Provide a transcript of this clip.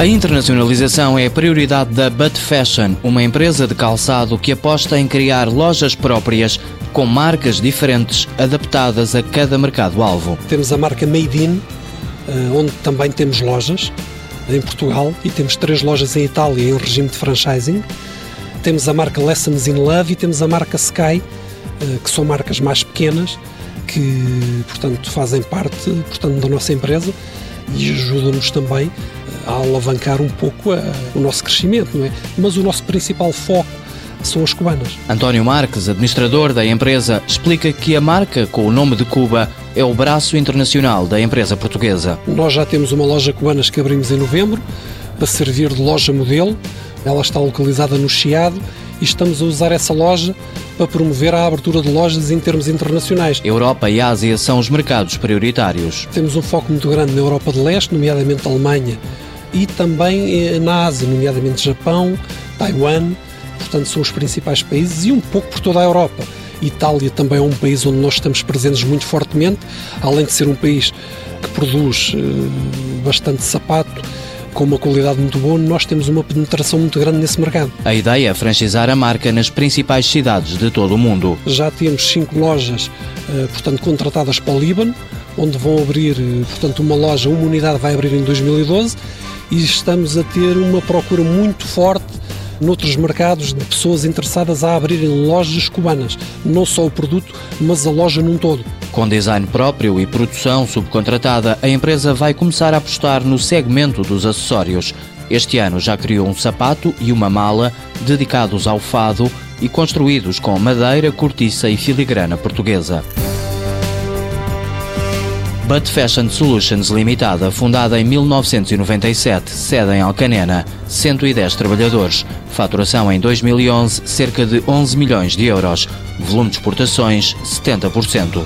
A internacionalização é a prioridade da But Fashion, uma empresa de calçado que aposta em criar lojas próprias com marcas diferentes adaptadas a cada mercado-alvo. Temos a marca Made In, eh, onde também temos lojas em Portugal e temos três lojas em Itália em regime de franchising. Temos a marca Lessons in Love e temos a marca Sky, eh, que são marcas mais pequenas que, portanto, fazem parte portanto, da nossa empresa e ajudam-nos também a alavancar um pouco a, o nosso crescimento, não é? Mas o nosso principal foco são as cubanas. António Marques, administrador da empresa, explica que a marca com o nome de Cuba é o braço internacional da empresa portuguesa. Nós já temos uma loja cubanas que abrimos em novembro para servir de loja modelo. Ela está localizada no Chiado e estamos a usar essa loja para promover a abertura de lojas em termos internacionais. Europa e Ásia são os mercados prioritários. Temos um foco muito grande na Europa de Leste, nomeadamente Alemanha, e também eh, na Ásia, nomeadamente Japão, Taiwan, portanto são os principais países e um pouco por toda a Europa. Itália também é um país onde nós estamos presentes muito fortemente, além de ser um país que produz eh, bastante sapato, com uma qualidade muito boa, nós temos uma penetração muito grande nesse mercado. A ideia é franchisar a marca nas principais cidades de todo o mundo. Já temos cinco lojas, eh, portanto, contratadas para o Líbano, onde vão abrir, portanto, uma loja, uma unidade vai abrir em 2012 e estamos a ter uma procura muito forte noutros mercados de pessoas interessadas a abrirem lojas cubanas, não só o produto, mas a loja num todo. Com design próprio e produção subcontratada, a empresa vai começar a apostar no segmento dos acessórios. Este ano já criou um sapato e uma mala dedicados ao fado e construídos com madeira, cortiça e filigrana portuguesa. But Fashion Solutions Limitada, fundada em 1997, sede em Alcanena, 110 trabalhadores, faturação em 2011 cerca de 11 milhões de euros, volume de exportações 70%.